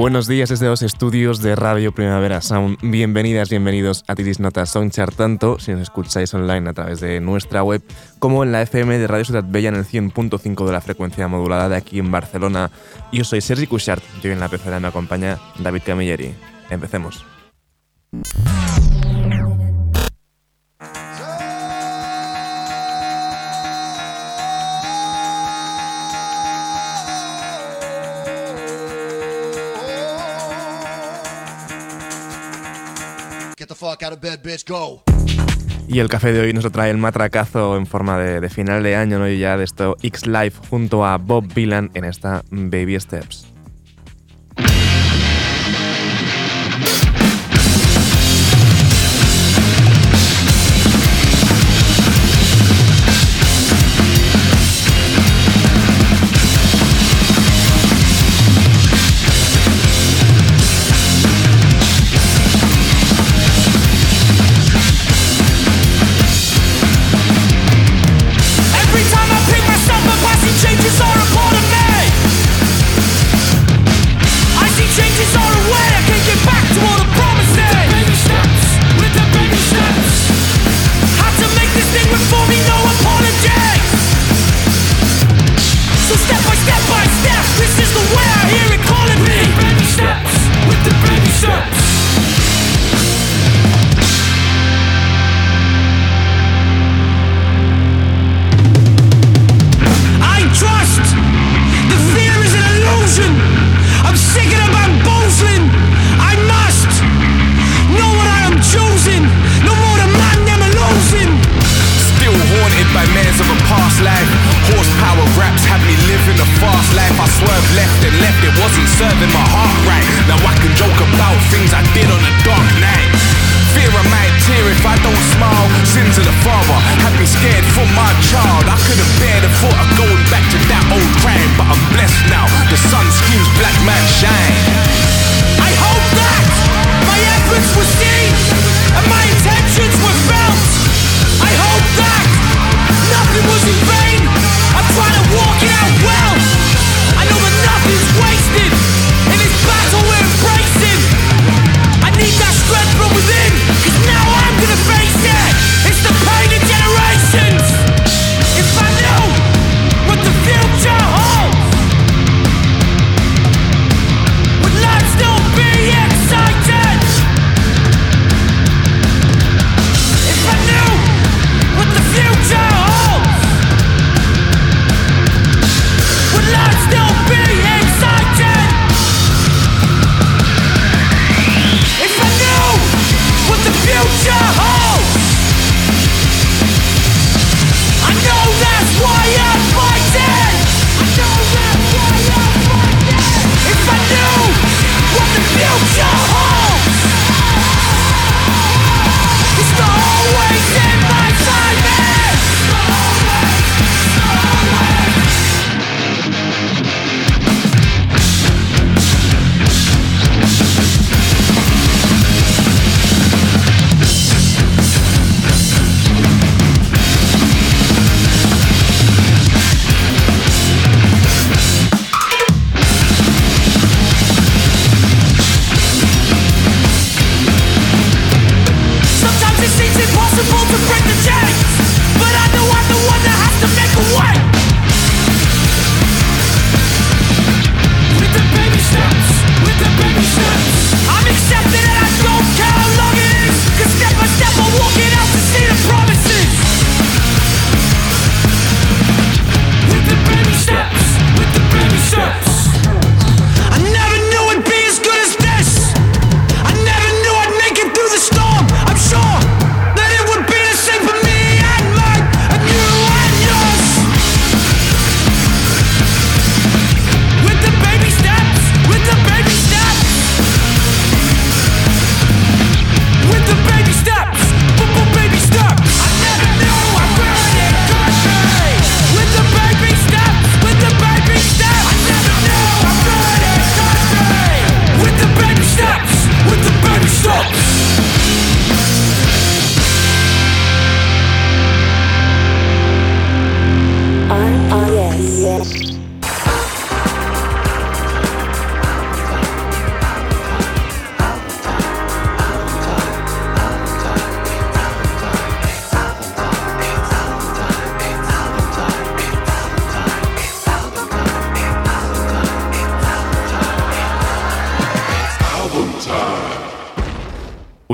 Buenos días desde los estudios de Radio Primavera Sound. Bienvenidas, bienvenidos a Tiris Nota Soundchart, tanto si nos escucháis online a través de nuestra web como en la FM de Radio Ciudad Bella en el 100.5 de la frecuencia modulada de aquí en Barcelona. Yo soy Sergi Cushart y hoy en la pecera me acompaña David Camilleri. Empecemos. Y el café de hoy nos trae el matracazo en forma de, final de año, ¿no? Y ya de esto X Life junto a Bob Villan en esta Baby Steps.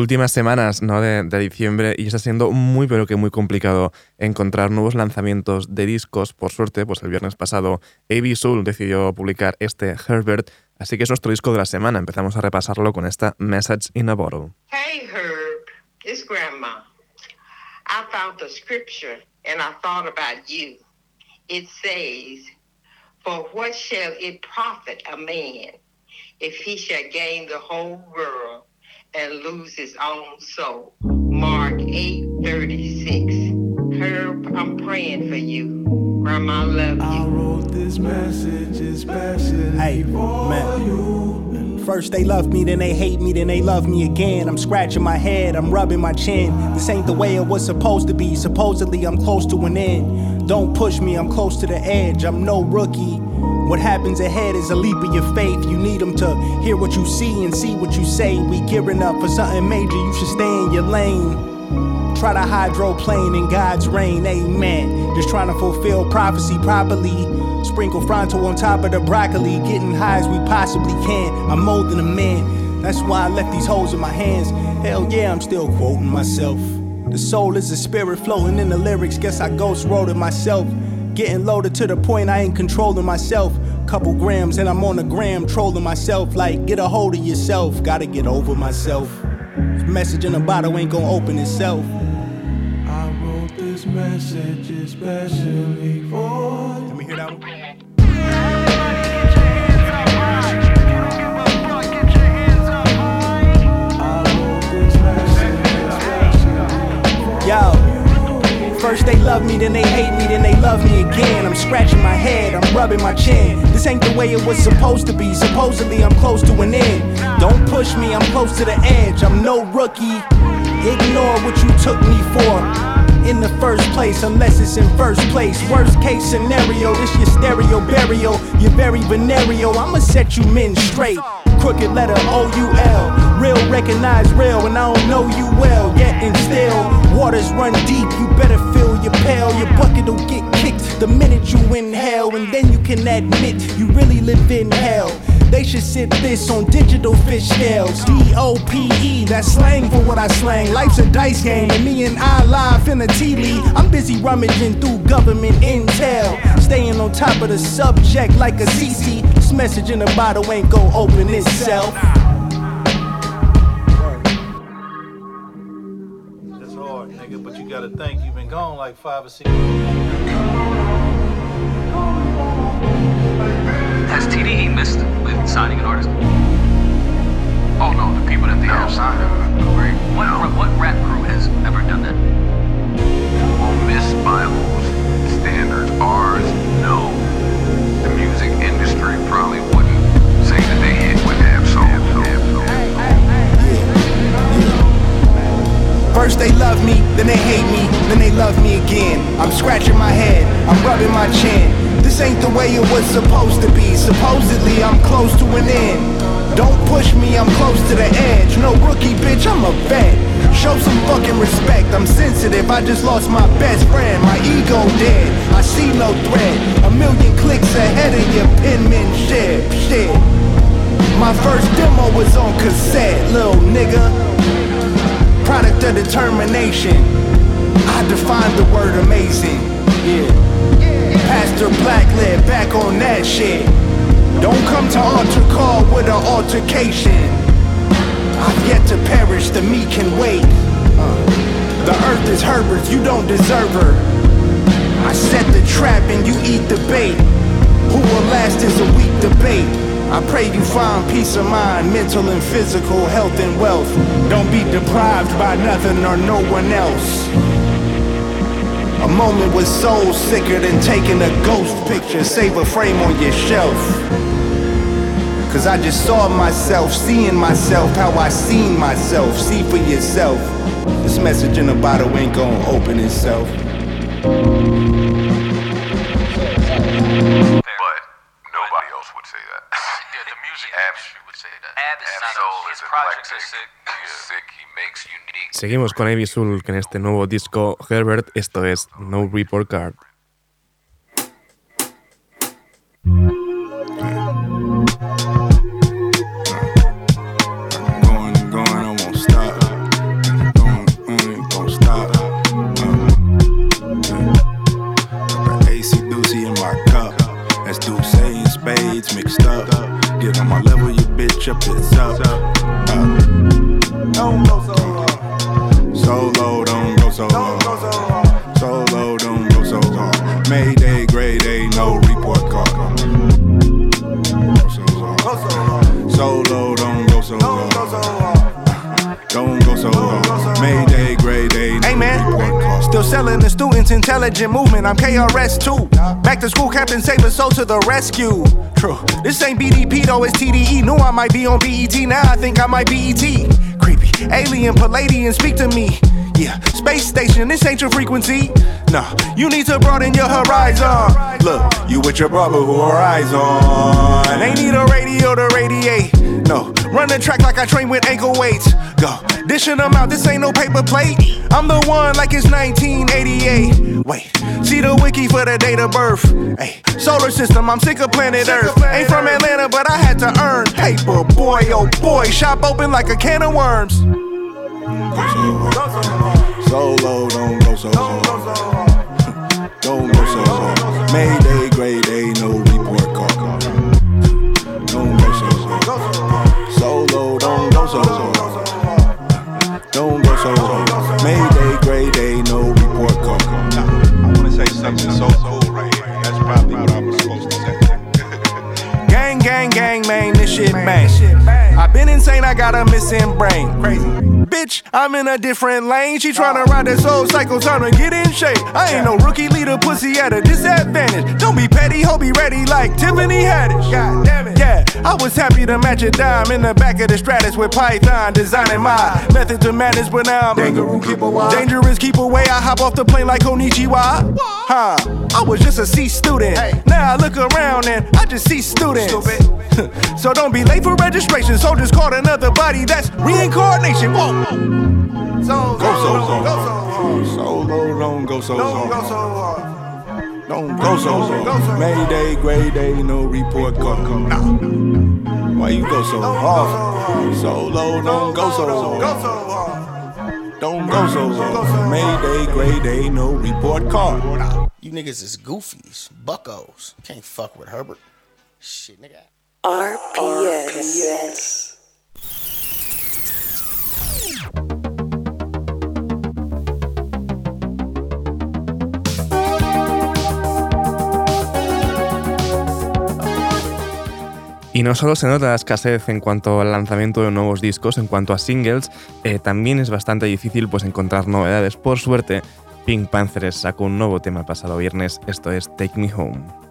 Últimas semanas ¿no? de, diciembre y está siendo muy pero que muy complicado encontrar nuevos lanzamientos de discos. Por suerte, pues el viernes pasado AB Soul decidió publicar este Herbert, así que es nuestro disco de la semana. Empezamos a repasarlo con esta Message in a Bottle. Hey Herb, it's Grandma. I found the scripture and I thought about you. It says, For what shall it profit a man if he shall gain the whole world and lose his own soul. Mark 8:36. Herb, I'm praying for you. Grandma love you. I wrote this message especially hey, for man. you. First they love me, then they hate me, then they love me again. I'm scratching my head, I'm rubbing my chin. This ain't the way it was supposed to be. Supposedly I'm close to an end. Don't push me, I'm close to the edge. I'm no rookie. What happens ahead is a leap of your faith. You need them to hear what you see and see what you say. We gearing up for something major, you should stay in your lane. Try to hydroplane in God's rain, amen. Just trying to fulfill prophecy properly. Sprinkle Fronto on top of the broccoli, getting high as we possibly can. I'm molding a man, that's why I left these holes in my hands. Hell yeah, I'm still quoting myself. The soul is a spirit floating in the lyrics, guess I ghost wrote it myself. Getting loaded to the point I ain't controlling myself. Couple grams and I'm on the gram trolling myself. Like, get a hold of yourself. Gotta get over myself. message in a bottle ain't gonna open itself. I wrote this message especially for. Let me hear that one. Yo. First they love me, then they hate me, then they love me again. I'm scratching my head, I'm rubbing my chin. This ain't the way it was supposed to be. Supposedly I'm close to an end. Don't push me, I'm close to the edge. I'm no rookie. Ignore what you took me for in the first place, unless it's in first place. Worst case scenario, this your stereo burial. You're very venereal, I'ma set you men straight. Crooked letter O U L. Real recognize real, and I don't know you well. Yet and still, waters run deep. You better fill your pail. Your bucket will get kicked the minute you inhale, and then you can admit you really live in hell. They should sit this on digital fish scales. D O P E, that's slang for what I slang. Life's a dice game, and me and I live in a tea league. I'm busy rummaging through government intel. Staying on top of the subject like a CC. This message in the bottle ain't gon' open itself. It's hard, nigga, but you gotta think you've been gone like five or six. Has TDE missed with signing an artist? Oh no, the people that they have signed Great. What, what rap crew has ever done that? Well, Miss Bibles, standard ours, no. The music industry probably wouldn't say that they hit with Ab-Soul. First they love me, then they hate me, then they love me again. I'm scratching my head, I'm rubbing my chin. This ain't the way it was supposed to be. Supposedly, I'm close to an end. Don't push me, I'm close to the edge. No rookie, bitch, I'm a vet. Show some fucking respect, I'm sensitive. I just lost my best friend, my ego dead. I see no threat. A million clicks ahead of your penmanship. Shit. My first demo was on cassette, little nigga. Product of determination. I define the word amazing. Yeah. Pastor Blacklead back on that shit. Don't come to altar call with an altercation. I've yet to perish, the meat can wait. Uh, the earth is Herbert's, you don't deserve her. I set the trap and you eat the bait. Who will last is a weak debate. I pray you find peace of mind, mental and physical, health and wealth. Don't be deprived by nothing or no one else. A moment was soul sicker than taking a ghost picture. Save a frame on your shelf. Cause I just saw myself, seeing myself, how I seen myself. See for yourself. This message in the bottle ain't gonna open itself. Seguimos con Avi Sulk en este nuevo disco Herbert, esto es No Report Card. Intelligent movement. I'm KRS too. Back to school, Captain Saber, soul to the rescue. True. This ain't BDP though, it's TDE. Knew I might be on BET, now I think I might be ET. Creepy, alien, Palladian, speak to me. Yeah, space station, this ain't your frequency. Nah, you need to broaden your horizon. Look, you with your brother who are eyes on. Ain't need a radio to radiate. No, run the track like I train with ankle weights. Go, dishing them out, this ain't no paper plate. I'm the one like it's 1988. Wait, see the wiki for the date of birth. Hey, solar system, I'm sick of planet Earth. Ain't from Atlanta, but I had to earn paper. Boy, oh boy, shop open like a can of worms. So low, don't go so hard. Don't go so hard. Mayday, grade A, no report card. Don't go so hard. So low, don't go so hard. Don't go so hard. Mayday, grade A, no report card. I want to say something so cool right here. That's probably what I was supposed to say. Gang, gang, gang, man, this shit bang. i been insane, I got a missing brain. Crazy. Bitch, I'm in a different lane. She tryna ride that soul cycle, to get in shape. I ain't no rookie leader, pussy at a disadvantage. Don't be petty, ho, be ready like Tiffany Haddish. God damn it. Yeah, I was happy to match a dime in the back of the Stratus with Python, designing my method to madness, but now I'm Kangaroo, keep away. Dangerous, keep away. I hop off the plane like Konichiwa. Huh? I was just a C student. Now I look around and I just see students. so don't be late for registration. Soldiers caught another body. That's reincarnation. Whoa. So Go so hard. So low, don't go so hard. Don't go so hard. Mayday, grade A, no report card. Nah. Why you go so hard? So low, don't go so hard. Don't go so hard. Mayday, grade A, no report card. You niggas is goofies, buckos. Can't fuck with Herbert. Shit, nigga. RPS. Y no solo se nota la escasez en cuanto al lanzamiento de nuevos discos, en cuanto a singles, eh, también es bastante difícil pues, encontrar novedades. Por suerte, Pink Panthers sacó un nuevo tema el pasado viernes, esto es Take Me Home.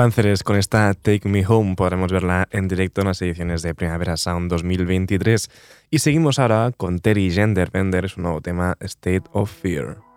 Panthers con esta Take Me Home podremos verla en directo en las ediciones de Primavera Sound 2023. Y seguimos ahora con Terry Genderbender, su nuevo tema State of Fear.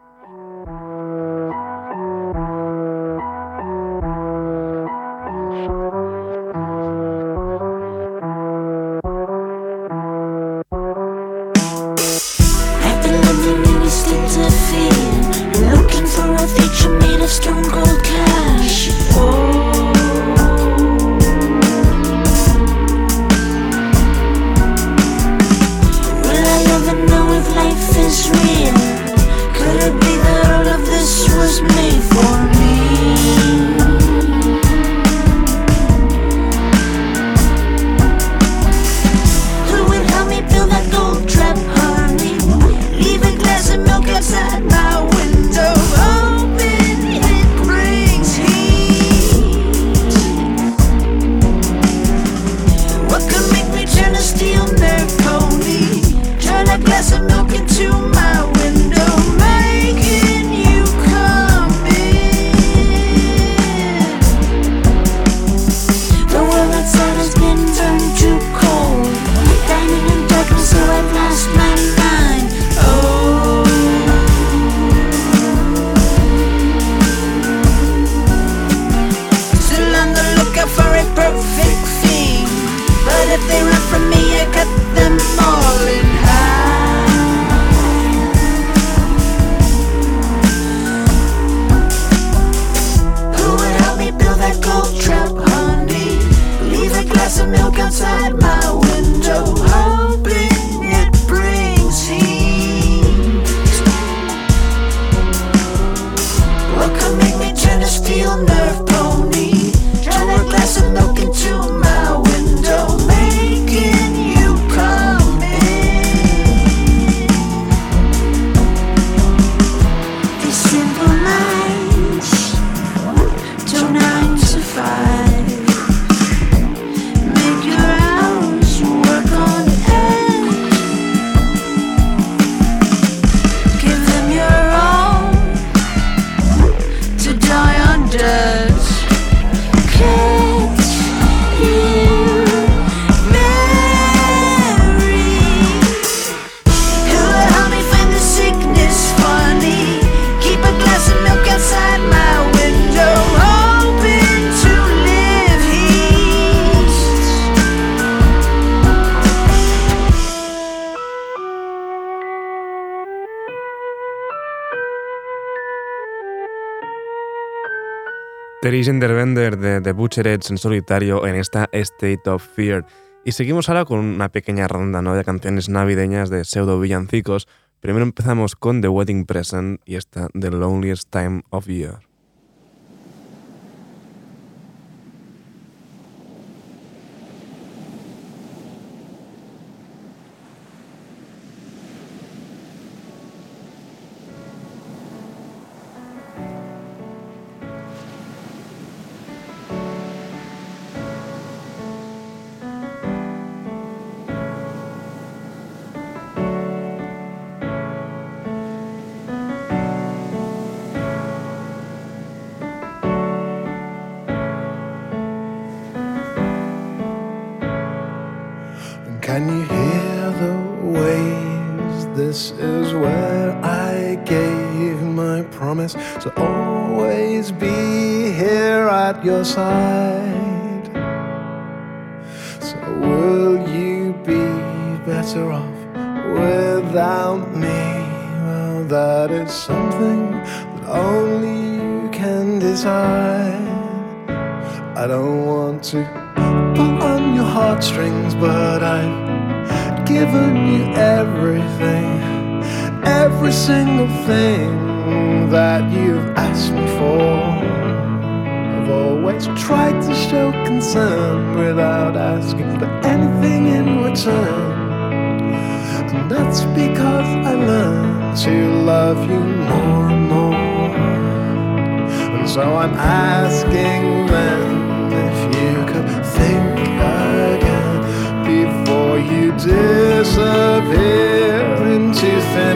de The Butcherets en solitario en esta State of Fear. Y seguimos ahora con una pequeña ronda ¿no? de canciones navideñas de pseudo villancicos. Primero empezamos con The Wedding Present y esta The Loneliest Time of Year.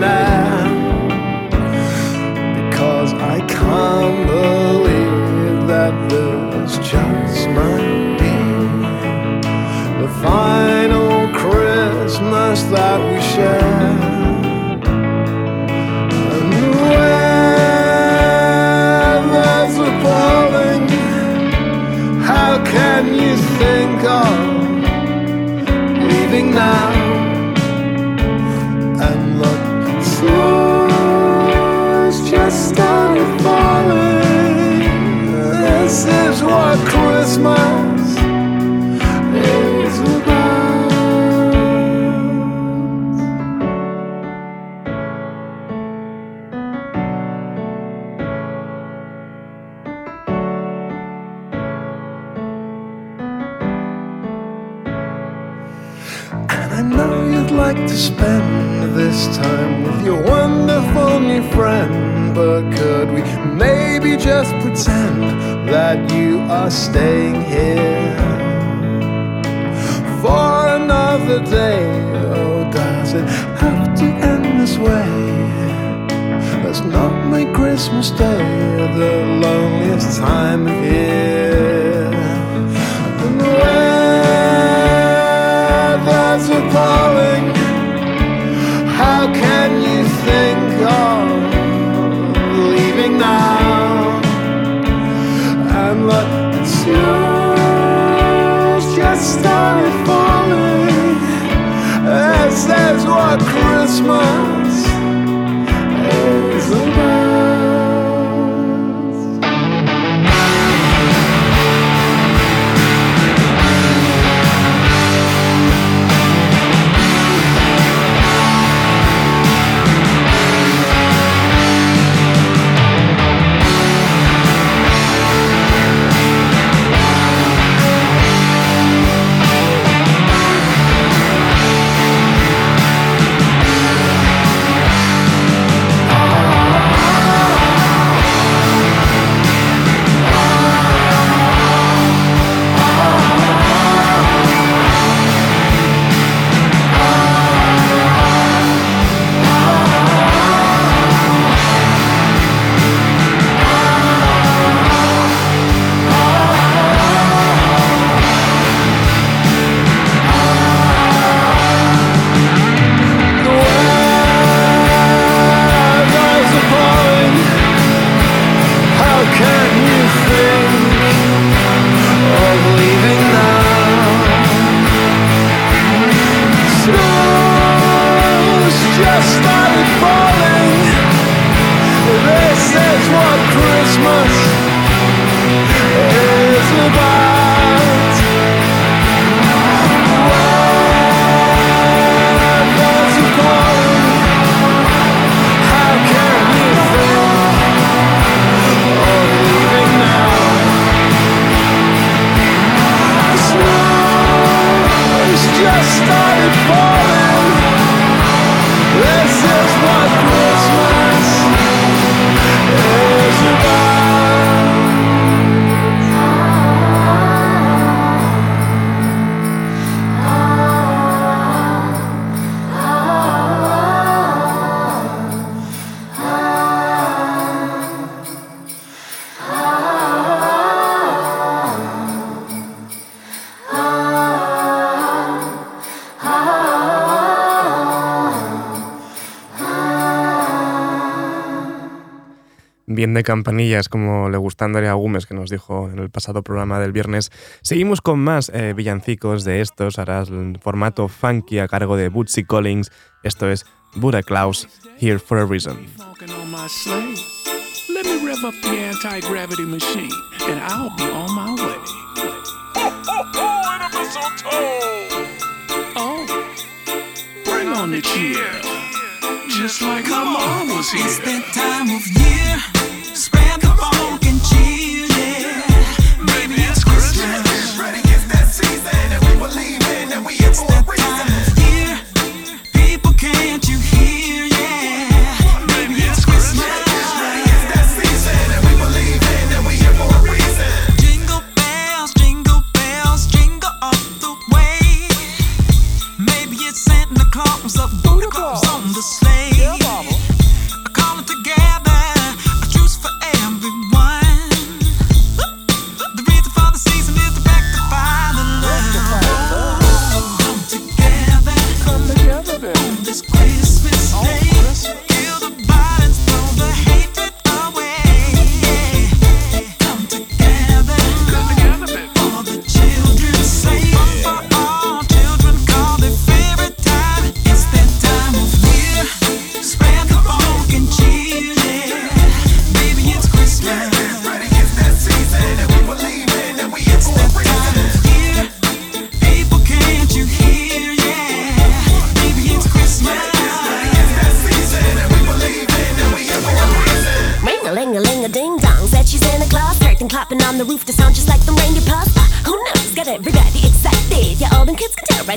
and because I can't believe that this just might be the final Christmas that we. Pretend that you are staying here for another day? Oh, does it have to end this way? Let's not make Christmas Day the loneliest time of year. Christmas Bien de campanillas, como le gusta a Andrea Gómez, que nos dijo en el pasado programa del viernes. Seguimos con más eh, villancicos de estos, ahora el formato funky a cargo de Bootsy Collins. Esto es Buddha Klaus, Here for a Reason. Walking on my sleigh. Let me rev up the anti-gravity machine, and I'll be on my way. Oh, bring on the cheer, just like my mom was here. It's that time of year.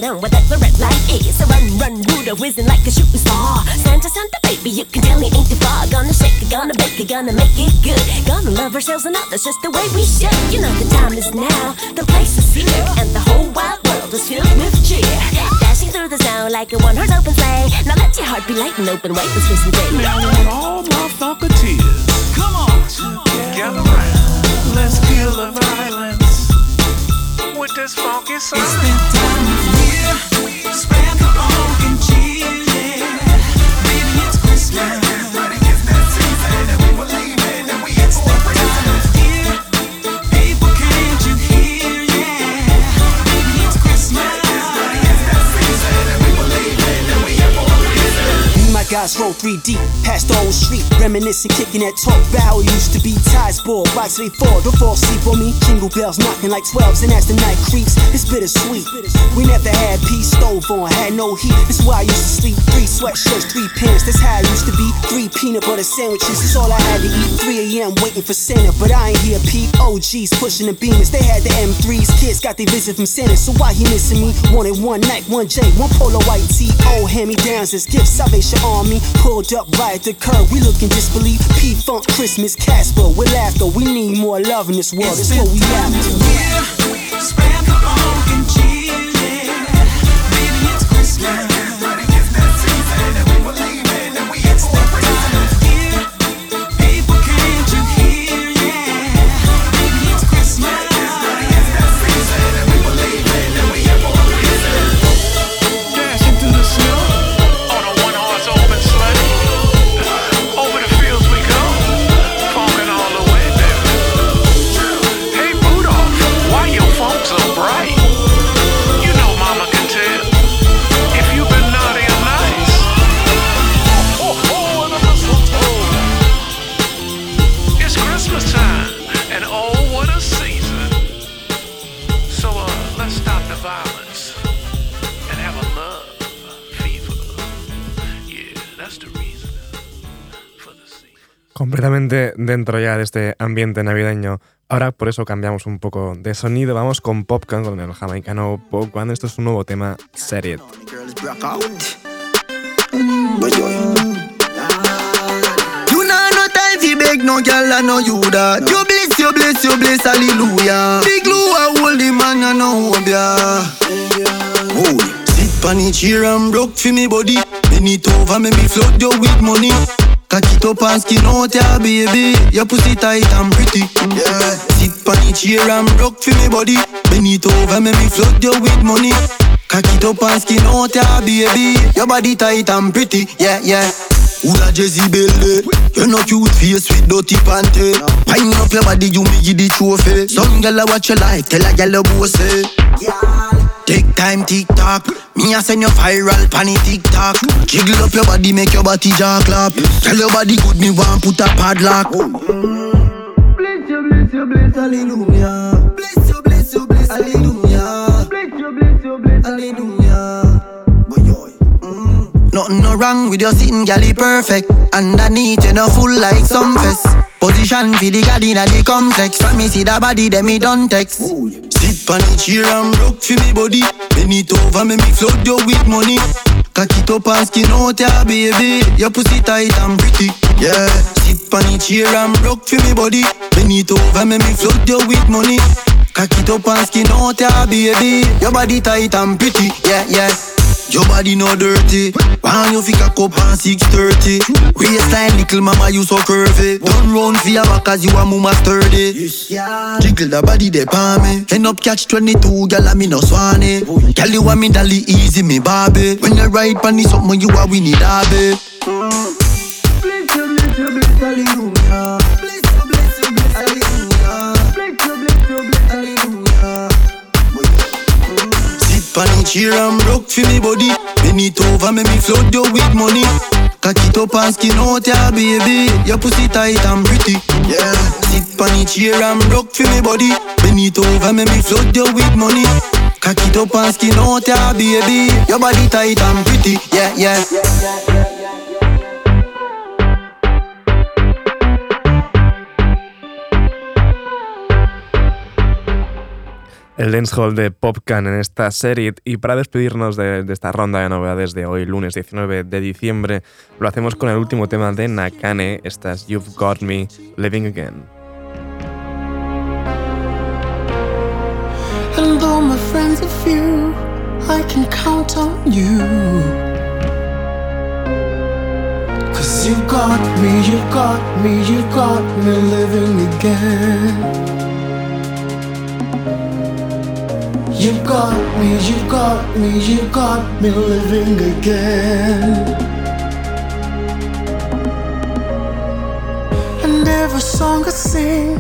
Right on what that the red light is. So run, run, Buddha, whizzing like a shooting star. Santa, Santa, baby, you can tell me ain't too far. Gonna shake it, gonna bake it, gonna make it good. Gonna love ourselves and others just the way we should. You know the time is now, the place is here, and the whole wide world is filled with cheer. Dashing through the sound like a one-horse open sleigh. Now let your heart be light and open wide this Christmas day. Now I want all my funketeers. Come on, gather round. Let's kill the violence with this funky sound. It's the time yeah. Guys roll 3D, past the old street, reminiscing, kicking that talk it used to be. Ties ball, rocks they fall, don't fall asleep on me. Jingle bells knocking like 12s, and as the night creeps, it's bittersweet. We never had peace stove on, had no heat. That's why I used to sleep. Three sweatshirts, three pants, that's how I used to be. Three peanut butter sandwiches, that's all I had to eat. 3 a.m. waiting for Santa, but I ain't here, Pete. OGs pushing the beamers, they had the M3s. Kids got their visit from Santa, so why he missing me? Wanted one night, one J, one polo white tee. Oh, hand me downs as gifts, Salvation Army. Pulled up right at the curb, we look in disbelief. P Funk, Christmas, Casper, with laughter. We need more love in this world, that's what we after. Spread the funk and dentro ya de este ambiente navideño. Ahora por eso cambiamos un poco de sonido, vamos con Popcorn, con el jamaicano Popcorn. Esto es un nuevo tema, hallelujah. Big it Cock it up and skin out ya baby. Your pussy tight and pretty. Yeah, sit on the chair and broke for me body. Bend it over, make me flood you with money. Cock it up and skin out ya baby. Your body tight and pretty. Yeah, yeah. Who a Jezebel de? You no cute face with dirty panty. Pine up your body, you me give the trophy. Some gyal a watch your life, tell a gyal a boss eh. Take time, tick tock. Me a send you viral, panny tick tock. Jiggle up your body, make your body jaw clap. Tell your body good, me want put a padlock. Bless you, bless you, bless, hallelujah. Bless you, bless you, bless, hallelujah. Bless you, bless you, bless, hallelujah. Mm-hmm. Nothing no wrong with your sitting, galley perfect. Underneath, you know full like some fest. Position for the garden at the complex. From me see that body, then me done text. Sit on the chair and broke for me body. Bend it over, make me flood you with money. Cock it up and skin out ya baby. Your pussy tight and pretty. Yeah. Sit on the chair and broke for me body. Bend it over, make me flood you with money. Cock it up and skin out ya baby. Your body tight and pretty. Yeah, yeah. Your body no dirty. Why you fi cock up on 630? Waistline little mama you so curvy. Don't run for your back cause you a mama sturdy. Jiggle the body they palm me. End up catch 22, girl I me no swanny. Girl you want me dolly easy me Barbie. When you ride pon the something you a winnie derby. Bless you, bless you, bless hallelujah. Bless you, And broke for me body. Bend it over, make me flood you with money. Cock it up and skin out ya baby. Your pussy tight and pretty. Yeah. Sit on the chair and broke for me body. Bend it over, make me flood you with money. Cock it up and skin out ya baby. Your body tight and pretty. yeah Yeah, yeah. El dancehall de Popcan en esta serie. Y para despedirnos de, esta ronda de novedades de hoy, lunes 19 de diciembre, lo hacemos con el último tema de Nakane, esta es You've got me living again. You got me, you've got me, you've got me living again. And every song I sing,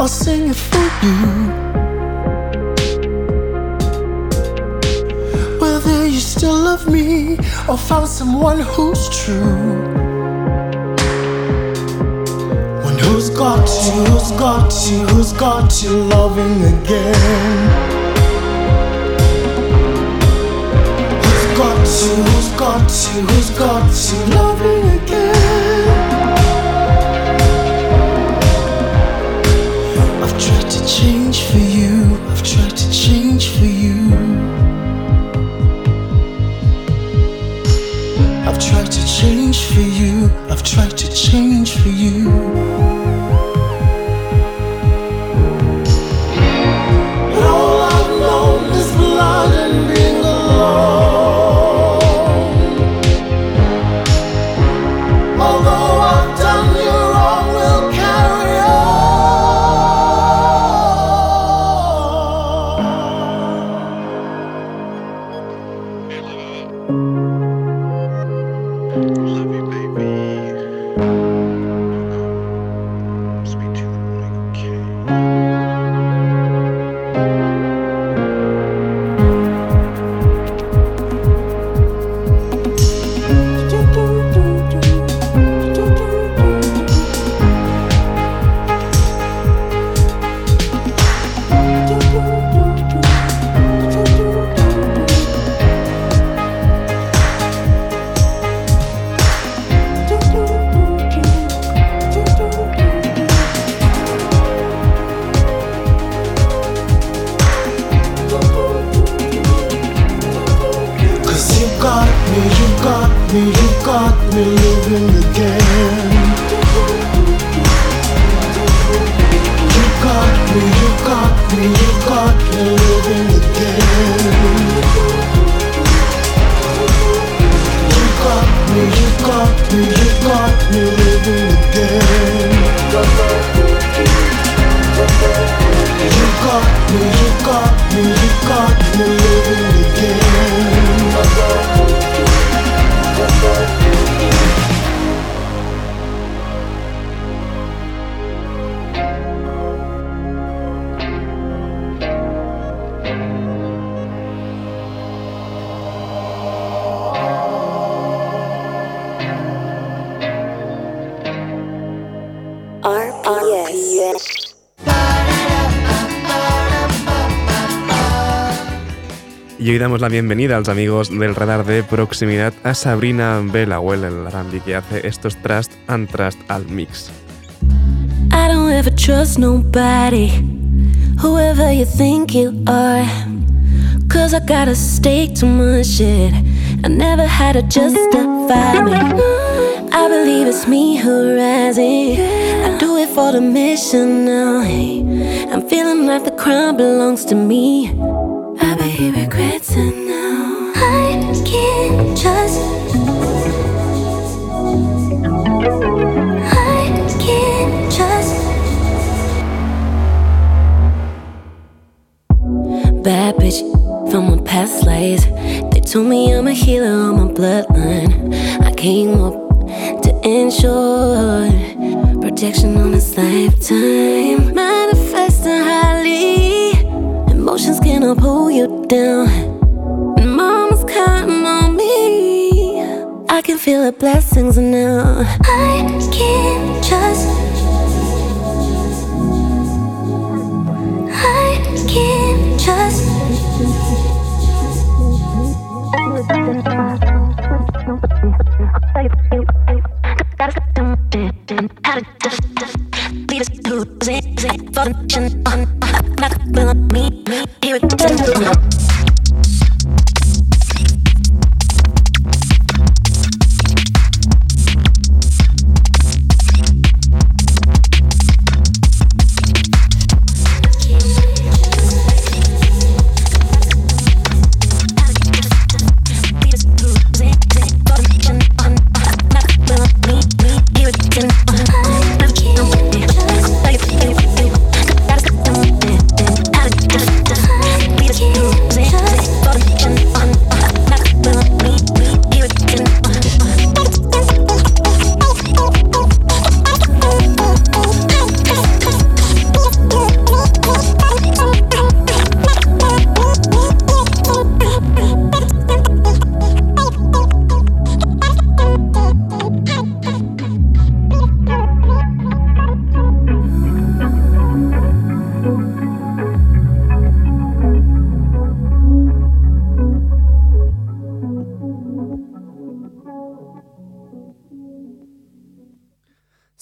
I'll sing it for you. Whether you still love me or found someone who's true. One who's got you, who's got you, who's got you loving again. You, who's got you, who's got you loving again. I've tried to change for you, I've tried to change for you. I've tried to change for you. I've tried to damos la bienvenida a los amigos del radar de proximidad a Sabrina Belahuel, el arambi que hace estos Trust and Trust al mix. I don't ever trust nobody, whoever you think you are. Cause I gotta stake to my shit. I never had to justify me. I believe it's me who rises. I do it for the mission now. I'm feeling like the crown belongs to me. I he regrets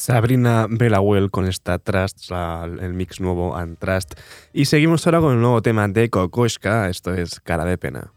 Sabrina Bellawell con esta Trust, el mix nuevo and Trust. Y seguimos ahora con el nuevo tema de Kokoshka, esto es Cara de Pena.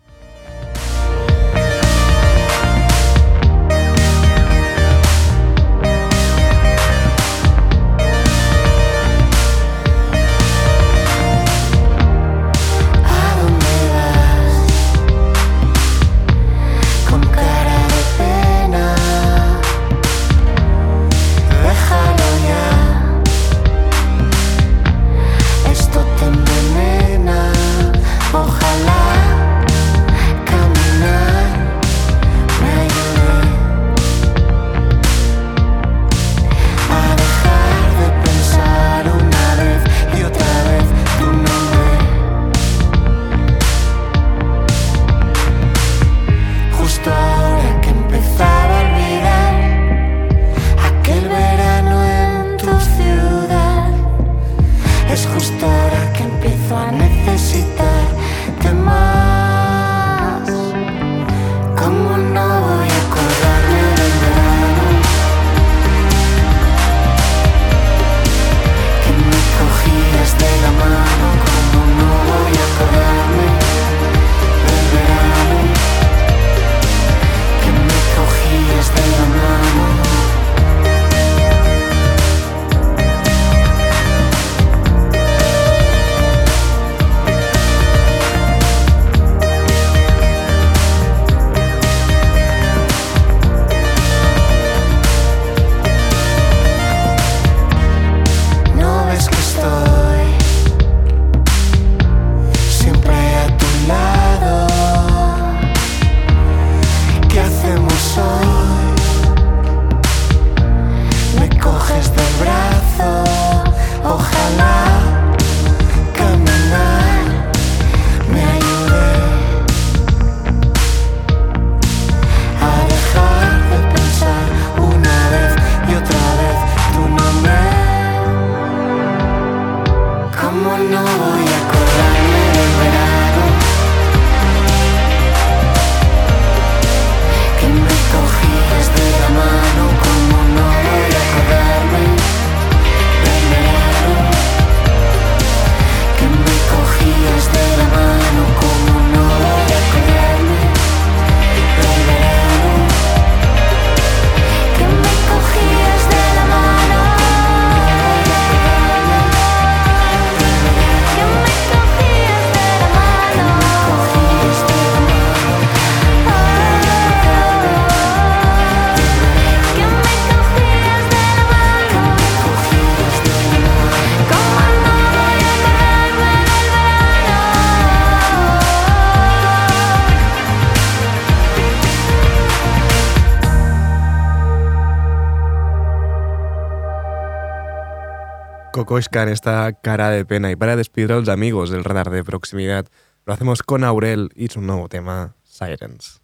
Koshka en esta cara de pena. Y para despedir a los amigos del radar de proximidad, lo hacemos con Aurel y su nuevo tema, Sirens.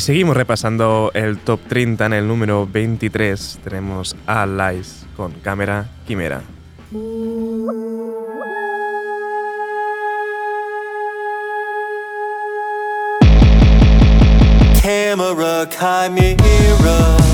Seguimos repasando el top 30 en el número 23. Tenemos a Lies con cámara quimera. Camera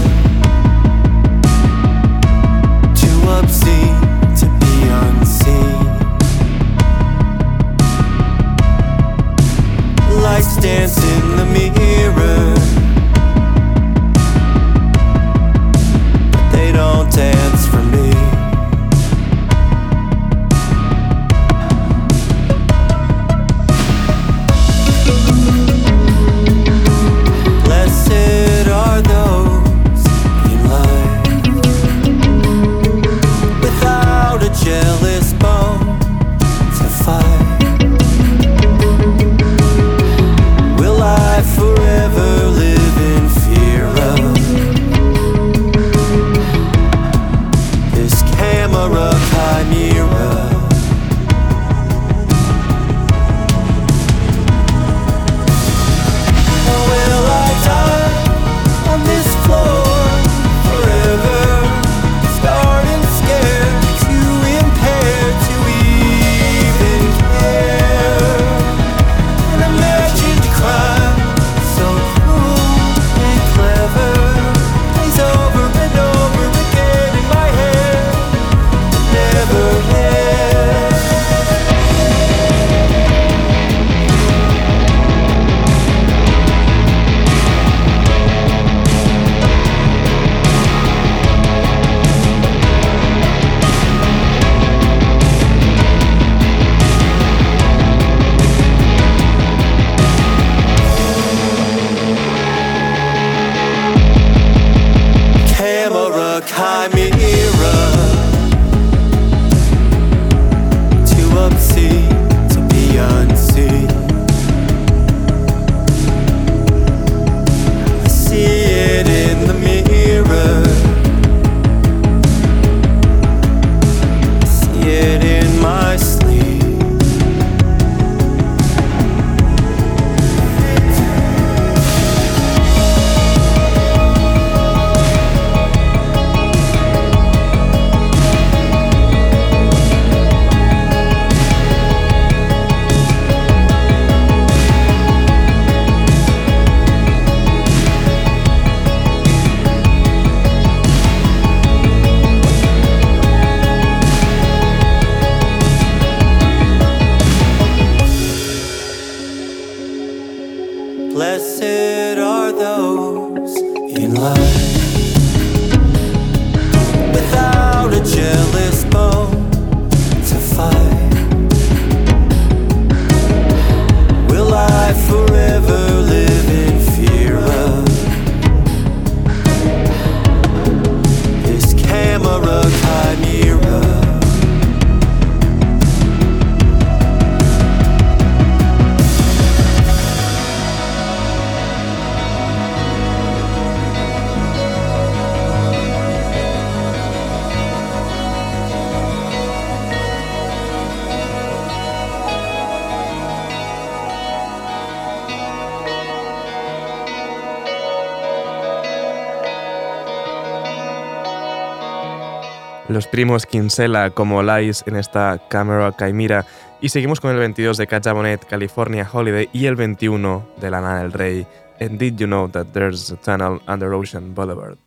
primos Kinsella como Lies en esta Camera Chimera. Y seguimos con el 22 de Bonet, California Holiday, y el 21 de Lana del Rey, And Did You Know That There's a Tunnel Under Ocean Boulevard?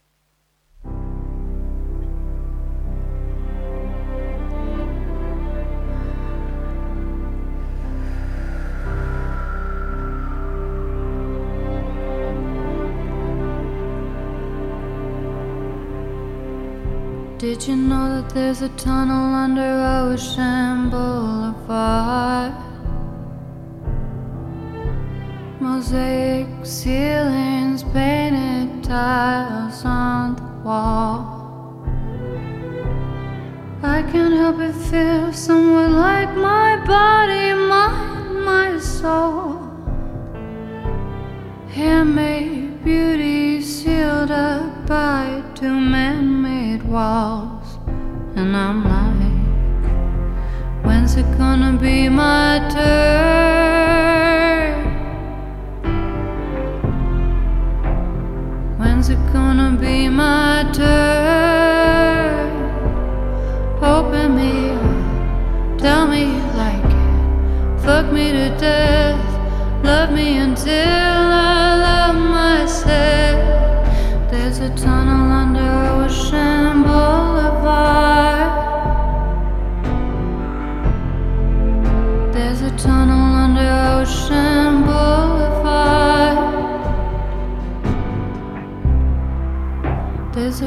Did you know that there's a tunnel under Ocean Boulevard? Mosaic ceilings, painted tiles on the wall. I can't help but feel somewhat like my body, mind, my soul. Handmade beauty sealed up by two man made walls. And I'm like, when's it gonna be my turn? When's it gonna be my turn? Open me up, tell me you like it, fuck me to death. Love me until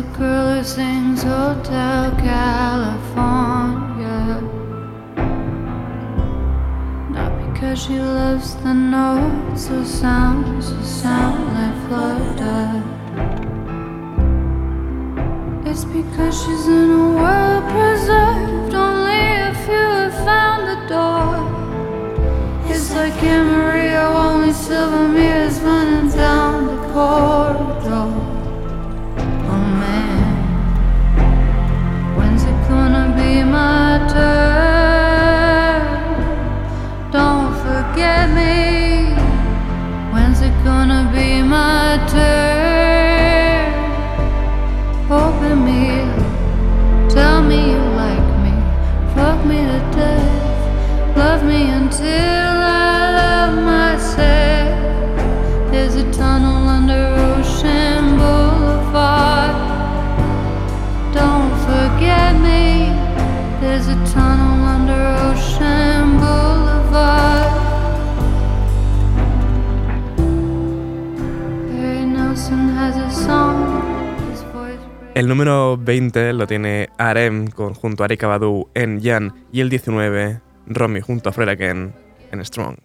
A girl who sings Hotel California. Not because she loves the notes or sounds or sound like Florida. It's because she's in a world preserved only if you have found the door. It's like Maria, only silver mirrors running down the corridor. Número 20 lo tiene Arem junto a Erika Badu en Jan y el 19 Romy junto a Fred Again en strong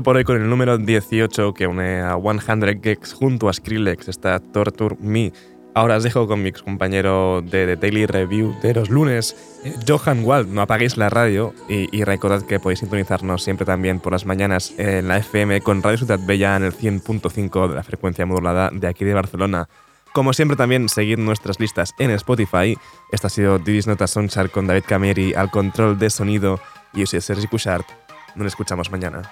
por hoy con el número 18 que une a 100 Gex junto a Skrillex, está Torture Me. Ahora os dejo con mi compañero de The Daily Review de los lunes, eh, Johan Wald. No apaguéis la radio y, y recordad que podéis sintonizarnos siempre también por las mañanas en la FM con Radio Ciudad Bella en el 100.5 de la frecuencia modulada de aquí de Barcelona. Como siempre también seguid nuestras listas en Spotify. Esta ha sido Didis Nota Soundchart con David Cameri al control de sonido y yo soy Sergi Cushart. Nos escuchamos mañana.